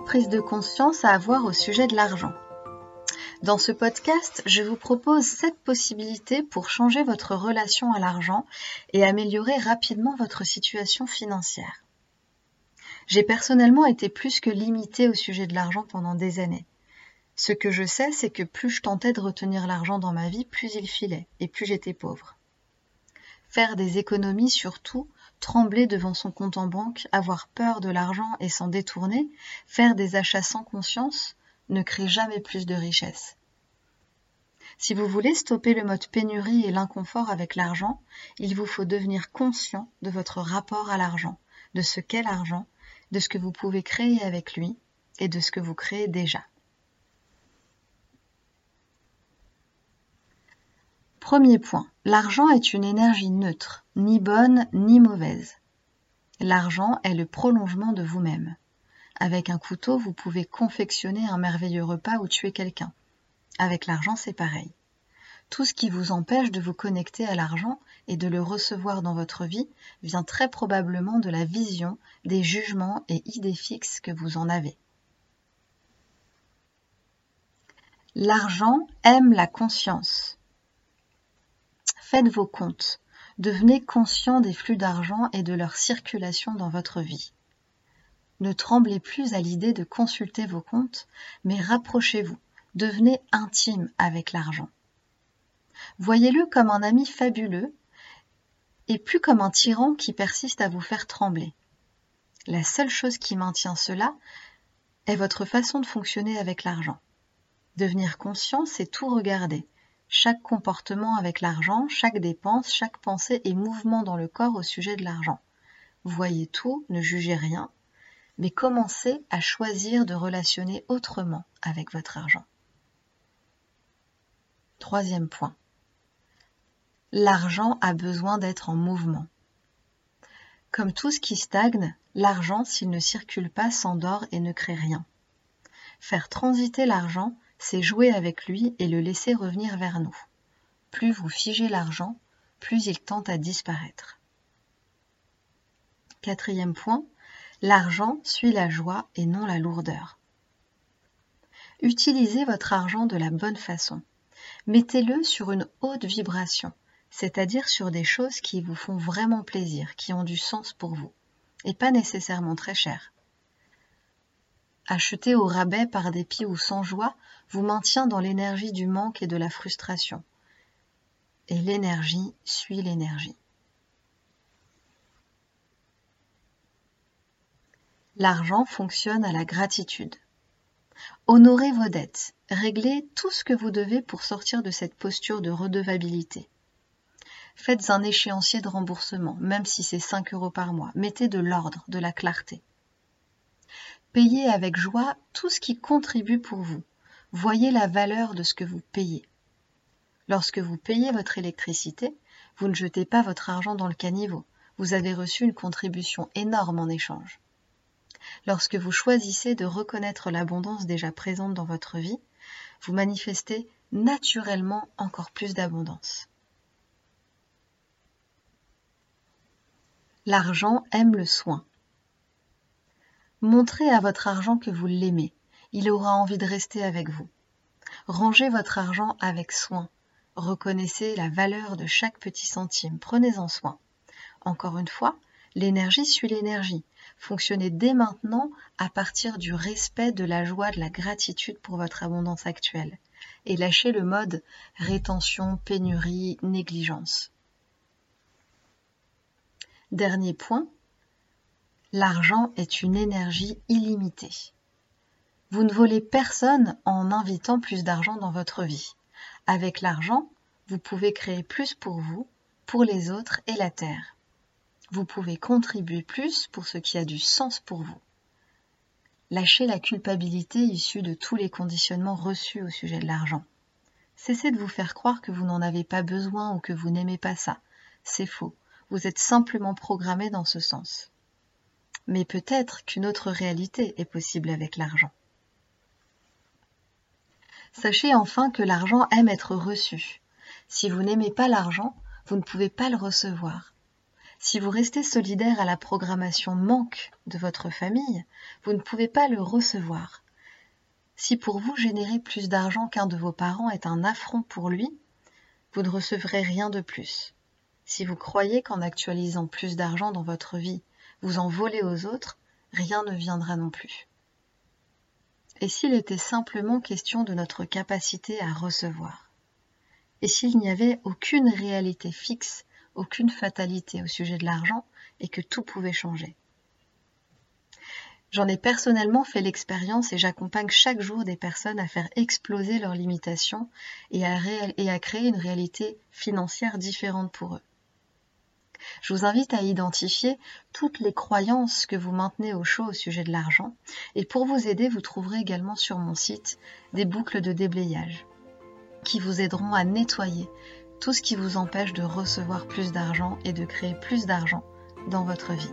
prise de conscience à avoir au sujet de l'argent. Dans ce podcast, je vous propose sept possibilités pour changer votre relation à l'argent et améliorer rapidement votre situation financière. J'ai personnellement été plus que limitée au sujet de l'argent pendant des années. Ce que je sais, c'est que plus je tentais de retenir l'argent dans ma vie, plus il filait, et plus j'étais pauvre. Faire des économies surtout, trembler devant son compte en banque, avoir peur de l'argent et s'en détourner, faire des achats sans conscience, ne crée jamais plus de richesse. Si vous voulez stopper le mode pénurie et l'inconfort avec l'argent, il vous faut devenir conscient de votre rapport à l'argent, de ce qu'est l'argent, de ce que vous pouvez créer avec lui et de ce que vous créez déjà. Premier point, l'argent est une énergie neutre, ni bonne ni mauvaise. L'argent est le prolongement de vous-même. Avec un couteau, vous pouvez confectionner un merveilleux repas ou tuer quelqu'un. Avec l'argent, c'est pareil. Tout ce qui vous empêche de vous connecter à l'argent et de le recevoir dans votre vie vient très probablement de la vision, des jugements et idées fixes que vous en avez. L'argent aime la conscience. Faites vos comptes. Devenez conscient des flux d'argent et de leur circulation dans votre vie. Ne tremblez plus à l'idée de consulter vos comptes, mais rapprochez-vous, devenez intime avec l'argent. Voyez-le comme un ami fabuleux et plus comme un tyran qui persiste à vous faire trembler. La seule chose qui maintient cela est votre façon de fonctionner avec l'argent. Devenir conscient, c'est tout regarder, chaque comportement avec l'argent, chaque dépense, chaque pensée et mouvement dans le corps au sujet de l'argent. Voyez tout, ne jugez rien, mais commencez à choisir de relationner autrement avec votre argent. Troisième point. L'argent a besoin d'être en mouvement. Comme tout ce qui stagne, l'argent, s'il ne circule pas, s'endort et ne crée rien. Faire transiter l'argent, c'est jouer avec lui et le laisser revenir vers nous. Plus vous figez l'argent, plus il tente à disparaître. Quatrième point, l'argent suit la joie et non la lourdeur. Utilisez votre argent de la bonne façon. Mettez-le sur une haute vibration, c'est-à-dire sur des choses qui vous font vraiment plaisir, qui ont du sens pour vous, et pas nécessairement très cher acheté au rabais par dépit ou sans joie, vous maintient dans l'énergie du manque et de la frustration. Et l'énergie suit l'énergie. L'argent fonctionne à la gratitude. Honorez vos dettes, réglez tout ce que vous devez pour sortir de cette posture de redevabilité. Faites un échéancier de remboursement, même si c'est 5 euros par mois. Mettez de l'ordre, de la clarté. Payez avec joie tout ce qui contribue pour vous. Voyez la valeur de ce que vous payez. Lorsque vous payez votre électricité, vous ne jetez pas votre argent dans le caniveau. Vous avez reçu une contribution énorme en échange. Lorsque vous choisissez de reconnaître l'abondance déjà présente dans votre vie, vous manifestez naturellement encore plus d'abondance. L'argent aime le soin. Montrez à votre argent que vous l'aimez. Il aura envie de rester avec vous. Rangez votre argent avec soin. Reconnaissez la valeur de chaque petit centime. Prenez-en soin. Encore une fois, l'énergie suit l'énergie. Fonctionnez dès maintenant à partir du respect, de la joie, de la gratitude pour votre abondance actuelle. Et lâchez le mode rétention, pénurie, négligence. Dernier point, L'argent est une énergie illimitée. Vous ne volez personne en invitant plus d'argent dans votre vie. Avec l'argent, vous pouvez créer plus pour vous, pour les autres et la Terre. Vous pouvez contribuer plus pour ce qui a du sens pour vous. Lâchez la culpabilité issue de tous les conditionnements reçus au sujet de l'argent. Cessez de vous faire croire que vous n'en avez pas besoin ou que vous n'aimez pas ça. C'est faux. Vous êtes simplement programmé dans ce sens mais peut-être qu'une autre réalité est possible avec l'argent. Sachez enfin que l'argent aime être reçu. Si vous n'aimez pas l'argent, vous ne pouvez pas le recevoir. Si vous restez solidaire à la programmation manque de votre famille, vous ne pouvez pas le recevoir. Si pour vous générer plus d'argent qu'un de vos parents est un affront pour lui, vous ne recevrez rien de plus. Si vous croyez qu'en actualisant plus d'argent dans votre vie, vous en volez aux autres, rien ne viendra non plus. Et s'il était simplement question de notre capacité à recevoir? Et s'il n'y avait aucune réalité fixe, aucune fatalité au sujet de l'argent et que tout pouvait changer? J'en ai personnellement fait l'expérience et j'accompagne chaque jour des personnes à faire exploser leurs limitations et à, et à créer une réalité financière différente pour eux. Je vous invite à identifier toutes les croyances que vous maintenez au chaud au sujet de l'argent et pour vous aider, vous trouverez également sur mon site des boucles de déblayage qui vous aideront à nettoyer tout ce qui vous empêche de recevoir plus d'argent et de créer plus d'argent dans votre vie.